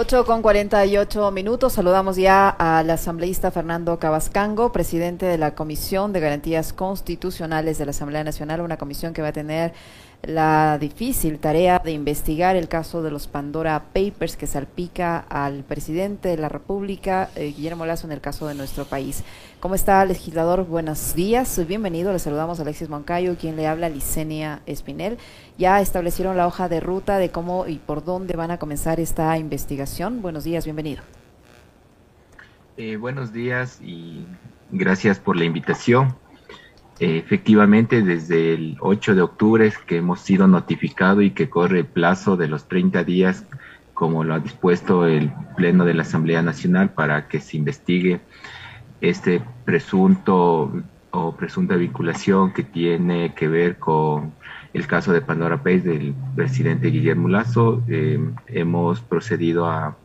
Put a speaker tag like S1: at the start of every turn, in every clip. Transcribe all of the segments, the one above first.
S1: 8 con 48 minutos. Saludamos ya al asambleísta Fernando Cabascango, presidente de la Comisión de Garantías Constitucionales de la Asamblea Nacional, una comisión que va a tener la difícil tarea de investigar el caso de los Pandora Papers que salpica al presidente de la República, eh, Guillermo Lazo, en el caso de nuestro país. ¿Cómo está, legislador? Buenos días, bienvenido. Le saludamos a Alexis Moncayo, quien le habla, Licenia Espinel. Ya establecieron la hoja de ruta de cómo y por dónde van a comenzar esta investigación. Buenos días, bienvenido.
S2: Eh, buenos días y gracias por la invitación. Efectivamente, desde el 8 de octubre que hemos sido notificados y que corre el plazo de los 30 días, como lo ha dispuesto el Pleno de la Asamblea Nacional, para que se investigue este presunto o presunta vinculación que tiene que ver con el caso de Pandora Pérez del presidente Guillermo Lazo. Eh, hemos procedido a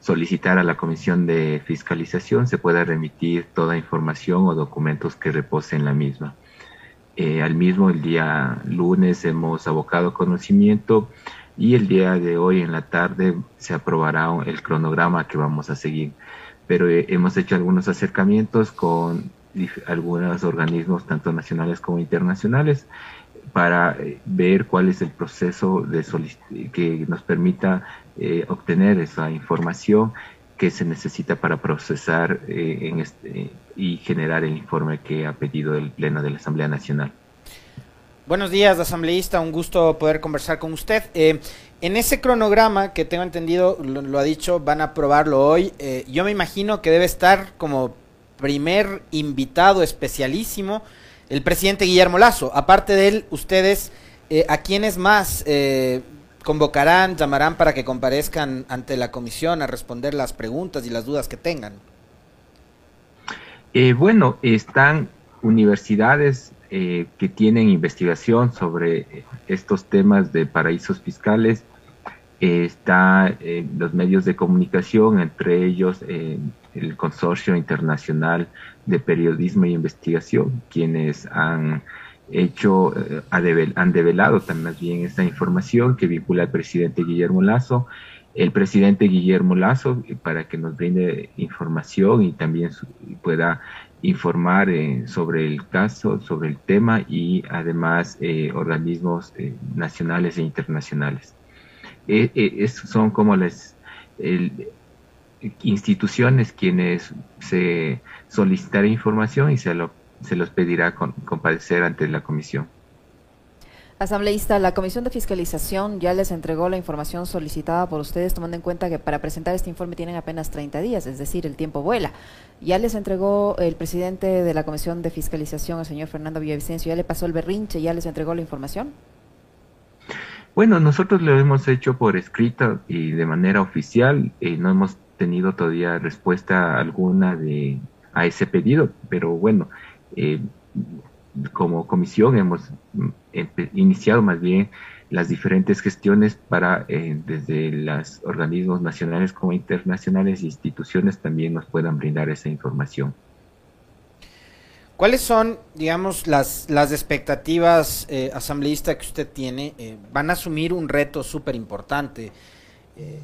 S2: solicitar a la Comisión de Fiscalización se pueda remitir toda información o documentos que reposen la misma. Eh, al mismo el día lunes hemos abocado conocimiento y el día de hoy en la tarde se aprobará el cronograma que vamos a seguir. Pero eh, hemos hecho algunos acercamientos con algunos organismos, tanto nacionales como internacionales, para eh, ver cuál es el proceso de que nos permita eh, obtener esa información que se necesita para procesar eh, en este, y generar el informe que ha pedido el Pleno de la Asamblea Nacional.
S3: Buenos días, asambleísta. Un gusto poder conversar con usted. en ese cronograma que tengo entendido, lo, ha dicho, van a aprobarlo hoy. yo me imagino que debe estar como primer invitado especialísimo el presidente Guillermo Lazo. Aparte de él, ustedes, ¿a quiénes más convocarán, llamarán para que comparezcan ante la comisión a responder las preguntas y las dudas que tengan?
S2: Eh, bueno, están universidades eh, que tienen investigación sobre estos temas de paraísos fiscales. está los medios de comunicación, entre ellos el Consorcio Internacional de Periodismo y Investigación, quienes han hecho, eh, han develado también esta información que vincula al presidente Guillermo Lazo, el presidente Guillermo Lazo, eh, para que nos brinde información y también pueda informar eh, sobre el caso, sobre el tema y además organismos nacionales e internacionales. son como las instituciones quienes se solicitarán información y se lo se los pedirá comparecer ante la comisión.
S1: Asambleísta, la Comisión de Fiscalización ya les entregó la información solicitada por ustedes, tomando en cuenta que para presentar este informe tienen apenas 30 días, es decir, el tiempo vuela. Ya les entregó el presidente de la Comisión de Fiscalización, el señor Fernando Villavicencio, ya le pasó el berrinche, ya les entregó la información.
S2: Bueno, nosotros lo hemos hecho por escrito y de manera oficial, y no hemos tenido todavía respuesta alguna de a ese pedido, pero bueno, eh, como comisión hemos mm, iniciado más bien las diferentes gestiones para eh, desde los organismos nacionales como internacionales e instituciones también nos puedan brindar esa información.
S3: ¿Cuáles son, digamos, las, las expectativas eh, asambleísta que usted tiene? Eh, van a asumir un reto súper importante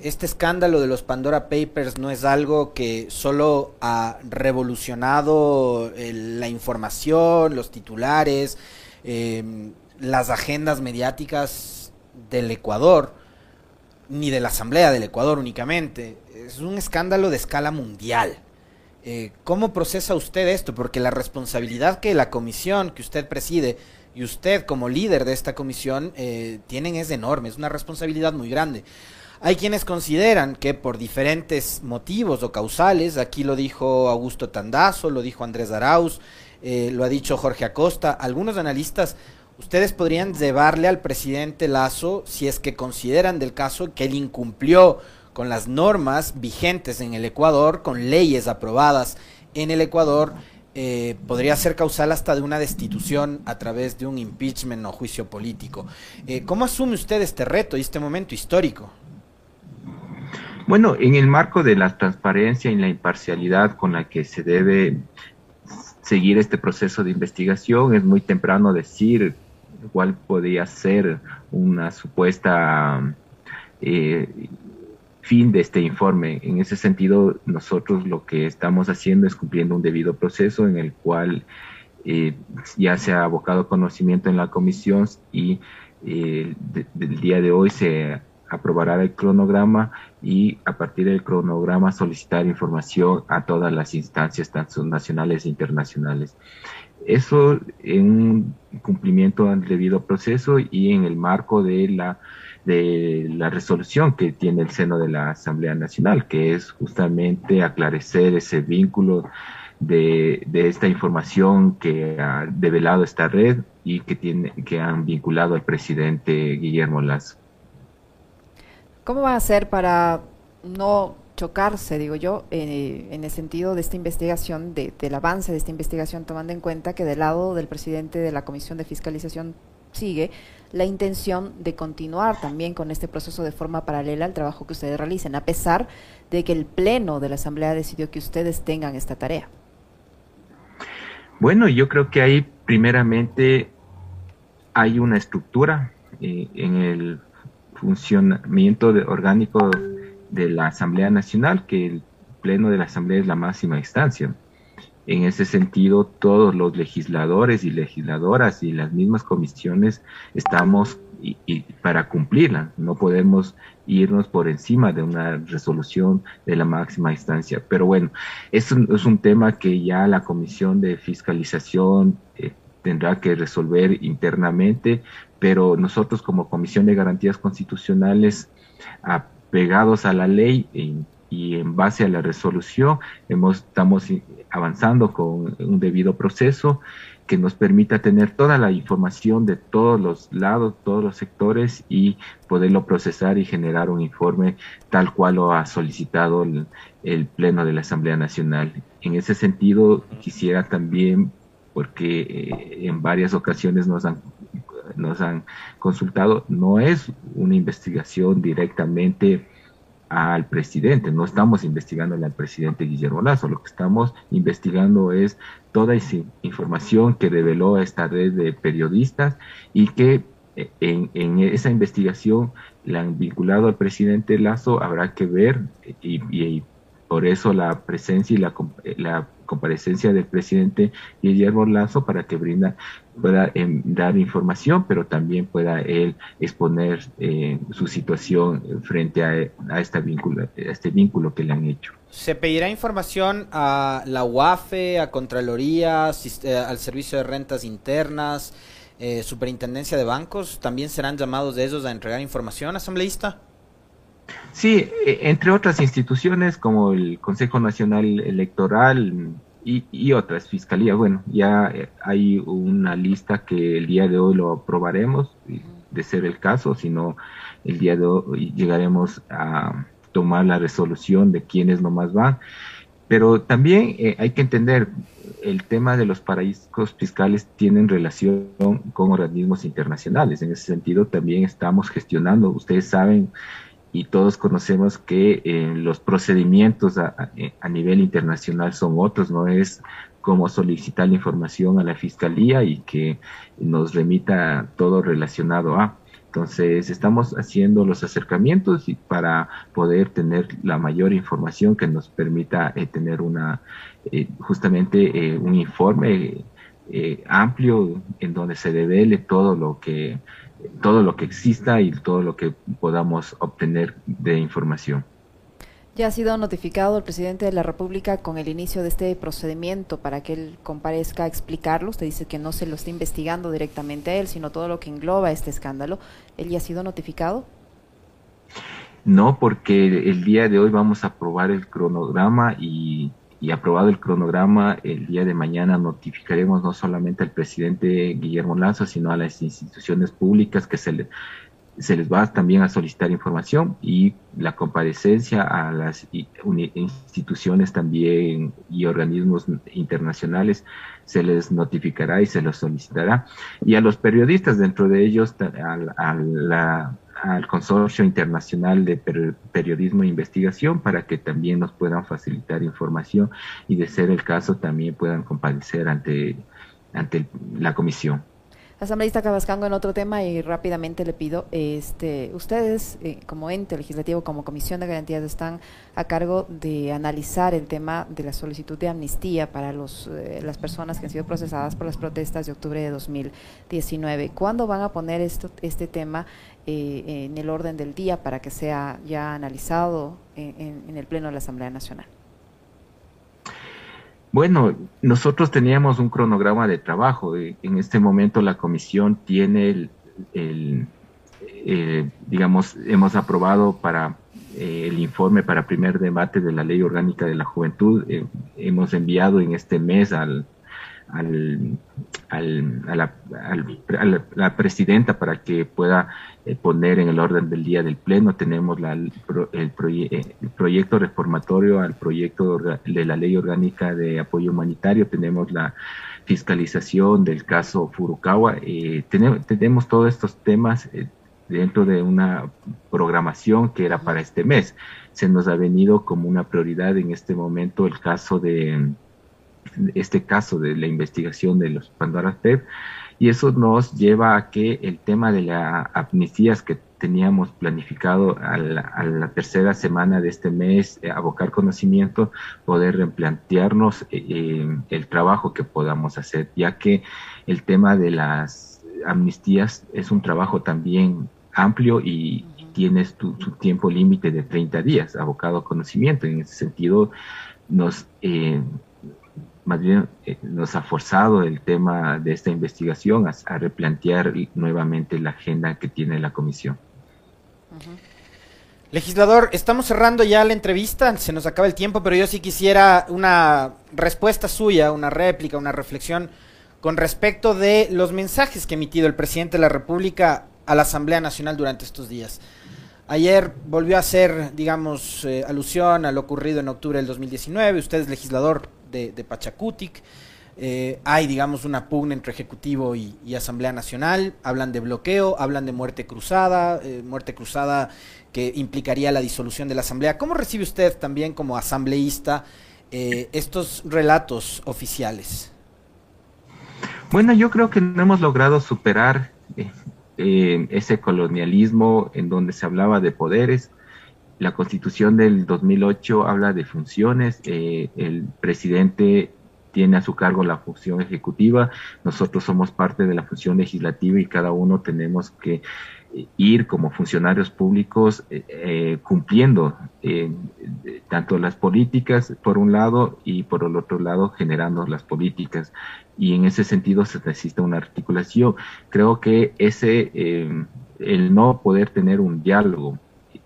S3: este escándalo de los Pandora Papers no es algo que solo ha revolucionado la información, los titulares, em, las agendas mediáticas del Ecuador, ni de la Asamblea del Ecuador únicamente. Es un escándalo de escala mundial. Eh, ¿Cómo procesa usted esto? Porque la responsabilidad que la comisión que usted preside y usted como líder de esta comisión eh, tienen es enorme, es una responsabilidad muy grande. Hay quienes consideran que por diferentes motivos o causales, aquí lo dijo Augusto Tandazo, lo dijo Andrés Arauz, eh, lo ha dicho Jorge Acosta, algunos analistas, ustedes podrían llevarle al presidente Lazo si es que consideran del caso que él incumplió con las normas vigentes en el Ecuador, con leyes aprobadas en el Ecuador, eh, podría ser causal hasta de una destitución a través de un impeachment o juicio político. Eh, ¿Cómo asume usted este reto y este momento histórico?
S2: Bueno, en el marco de la transparencia y la imparcialidad con la que se debe seguir este proceso de investigación, es muy temprano decir cuál podría ser una supuesta eh, fin de este informe. En ese sentido, nosotros lo que estamos haciendo es cumpliendo un debido proceso en el cual eh, ya se ha abocado conocimiento en la comisión y eh, del día de hoy se aprobará el cronograma y a partir del cronograma solicitar información a todas las instancias, tanto nacionales e internacionales. Eso en cumplimiento del debido proceso y en el marco de la de la resolución que tiene el seno de la Asamblea Nacional, que es justamente aclarecer ese vínculo de, de, esta información que ha develado esta red y que, tiene, que han vinculado al presidente Guillermo Lazo.
S1: ¿Cómo va a ser para no chocarse, digo yo, eh, en el sentido de esta investigación, de, del avance de esta investigación, tomando en cuenta que del lado del presidente de la Comisión de Fiscalización sigue la intención de continuar también con este proceso de forma paralela al trabajo que ustedes realicen, a pesar de que el Pleno de la Asamblea decidió que ustedes tengan esta tarea.
S2: Bueno, yo creo que ahí primeramente hay una estructura eh, en el funcionamiento orgánico de la Asamblea Nacional, que el Pleno de la Asamblea es la máxima instancia. En ese sentido, todos los legisladores y legisladoras y las mismas comisiones estamos para cumplirla. No podemos irnos por encima de una resolución de la máxima instancia. Pero bueno, eso es un tema que ya la Comisión de Fiscalización eh, tendrá que resolver internamente, pero nosotros como Comisión de Garantías Constitucionales, apegados a la ley y en base a la resolución, hemos, estamos avanzando con un debido proceso que nos permita tener toda la información de todos los lados, todos los sectores y poderlo procesar y generar un informe tal cual lo ha solicitado el, el Pleno de la Asamblea Nacional. En ese sentido, quisiera también, porque eh, en varias ocasiones nos han nos han consultado, no es una investigación directamente al presidente. No estamos investigando al presidente Guillermo Lazo, lo que estamos investigando es toda esa información que reveló esta red de periodistas y que eh, en, esa investigación la han vinculado al presidente Lazo, habrá que ver y, por eso la presencia y la, la comparecencia del presidente Guillermo Lazo para que brinda, pueda em, dar información, pero también pueda él exponer eh, su situación frente a, esta vínculo, este vínculo que le han hecho.
S3: ¿Se pedirá información a la UAFE, a Contraloría, eh, al Servicio de Rentas Internas, eh, Superintendencia de Bancos? ¿También serán llamados de ellos a entregar información, asambleísta?
S2: Sí, e, entre otras instituciones como el Consejo Nacional Electoral y, otras, Fiscalía, bueno, ya eh, hay una lista que el día de hoy lo aprobaremos, de ser el caso, si no, el día de hoy llegaremos a tomar la resolución de quiénes nomás van. Pero también eh, hay que entender, el tema de los paraísos fiscales tienen relación con organismos internacionales. En ese sentido, también estamos gestionando, ustedes saben, y todos conocemos que eh, los procedimientos a, nivel internacional son otros, no es como solicitar la información a la fiscalía y que nos remita todo relacionado a. Entonces, estamos haciendo los acercamientos y para poder tener la mayor información que nos permita eh, tener una, eh, justamente un informe amplio en donde se revele todo lo que todo lo que exista y todo lo que podamos obtener de información.
S1: Ya ha sido notificado el presidente de la República con el inicio de este procedimiento para que él comparezca a explicarlo. Usted dice que no se lo está investigando directamente a él, sino todo lo que engloba este escándalo. ¿Él ya ha sido notificado?
S2: No, porque el día de hoy vamos a aprobar el cronograma y y aprobado el cronograma, el día de mañana notificaremos no solamente al presidente Guillermo Lazo, sino a las instituciones públicas que se, se les va también a solicitar información y la comparecencia a las instituciones también y organismos internacionales se les notificará y se los solicitará. Y a los periodistas, dentro de ellos, a la al Consorcio Internacional de Periodismo e Investigación para que también nos puedan facilitar información y de ser el caso también puedan comparecer ante, ante la comisión.
S1: Asambleísta Cabascango, en otro tema y rápidamente le pido, este, ustedes eh, como ente legislativo, como Comisión de Garantías, están a cargo de analizar el tema de la solicitud de amnistía para los, eh, las personas que han sido procesadas por las protestas de octubre de 2019. ¿Cuándo van a poner esto, este tema eh, en el orden del día para que sea ya analizado en el Pleno de la Asamblea Nacional?
S2: Bueno, nosotros teníamos un cronograma de trabajo. En este momento la comisión tiene el, eh, digamos, hemos aprobado para eh, el informe para primer debate de la Ley Orgánica de la Juventud. Eh, hemos enviado en este mes al, al, al, a, la, a, la, presidenta para que pueda eh, poner en el orden del día del pleno. Tenemos la, el, eh, el, proyecto reformatorio al proyecto de la ley orgánica de apoyo humanitario. Tenemos la fiscalización del caso Furukawa. Eh, tenemos, tenemos todos estos temas eh, dentro de una programación que era para este mes. Se nos ha venido como una prioridad en este momento el caso de este caso de la investigación de los Pandora PEP y eso nos lleva a que el tema de las amnistías que teníamos planificado a la, tercera semana de este mes, eh, abocar conocimiento, poder replantearnos eh, eh, el trabajo que podamos hacer, ya que el tema de las amnistías es un trabajo también amplio y, tienes tu, tu tiempo límite de 30 días abocado conocimiento. En ese sentido, nos más bien eh, nos ha forzado el tema de esta investigación a, replantear nuevamente la agenda que tiene la comisión.
S3: Legislador, estamos cerrando ya la entrevista, se nos acaba el tiempo, pero yo sí quisiera una respuesta suya, una réplica, una reflexión con respecto de los mensajes que ha emitido el presidente de la República a la Asamblea Nacional durante estos días. Ayer volvió a hacer, digamos, eh, alusión a lo ocurrido en octubre del 2019. Usted es legislador de, de Pachacutic. Eh, hay, digamos, una pugna entre Ejecutivo y, Asamblea Nacional. Hablan de bloqueo, hablan de muerte cruzada, eh, muerte cruzada que implicaría la disolución de la Asamblea. ¿Cómo recibe usted también como asambleísta estos relatos oficiales?
S2: Bueno, yo creo que no hemos logrado superar ese colonialismo en donde se hablaba de poderes. La constitución del 2008 habla de funciones, eh, el presidente tiene a su cargo la función ejecutiva, nosotros somos parte de la función legislativa y cada uno tenemos que eh, ir como funcionarios públicos eh, cumpliendo tanto las políticas por un lado y por el otro lado generando las políticas y en ese sentido se necesita una articulación. Creo que ese el no poder tener un diálogo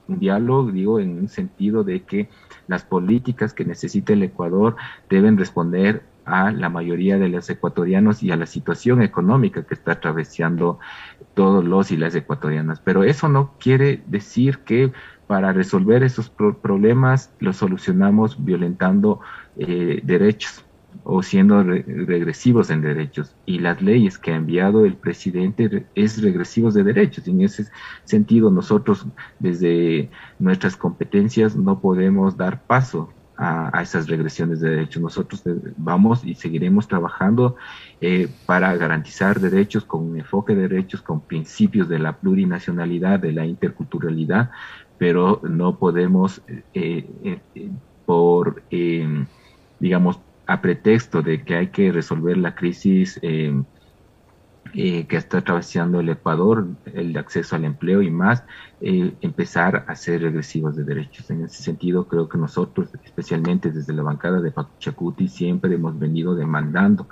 S2: un diálogo, digo, en un sentido de que las políticas que necesita el Ecuador deben responder a la mayoría de los ecuatorianos y a la situación económica que está atravesando todos los y las ecuatorianas. Pero eso no quiere decir que para resolver esos problemas los solucionamos violentando eh, derechos o siendo regresivos en derechos. Y las leyes que ha enviado el presidente es regresivos de derechos. En ese sentido, nosotros desde nuestras competencias no podemos dar paso a, esas regresiones de derechos. Nosotros vamos y seguiremos trabajando eh, para garantizar derechos con un enfoque de derechos, con principios de la plurinacionalidad, de la interculturalidad, pero no podemos eh, eh, por, digamos, a pretexto de que hay que resolver la crisis eh, que está atravesando el Ecuador, el acceso al empleo y más, eh, empezar a ser regresivos de derechos. En ese sentido, creo que nosotros, especialmente desde la bancada de Pachacuti, siempre hemos venido demandando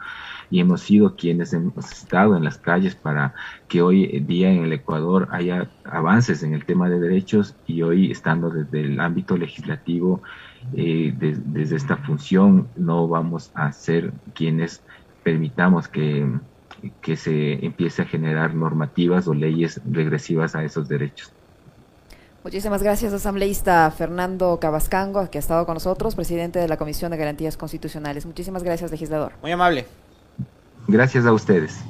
S2: y hemos sido quienes hemos estado en las calles para que hoy día en el Ecuador haya avances en el tema de derechos y hoy estando desde el ámbito legislativo eh, desde esta función no vamos a ser quienes permitamos que, que se empiece a generar normativas o leyes regresivas a esos derechos.
S1: Muchísimas gracias, asambleísta Fernando Cabascango, que ha estado con nosotros, presidente de la Comisión de Garantías Constitucionales. Muchísimas gracias, legislador.
S3: Muy amable.
S2: Gracias a ustedes.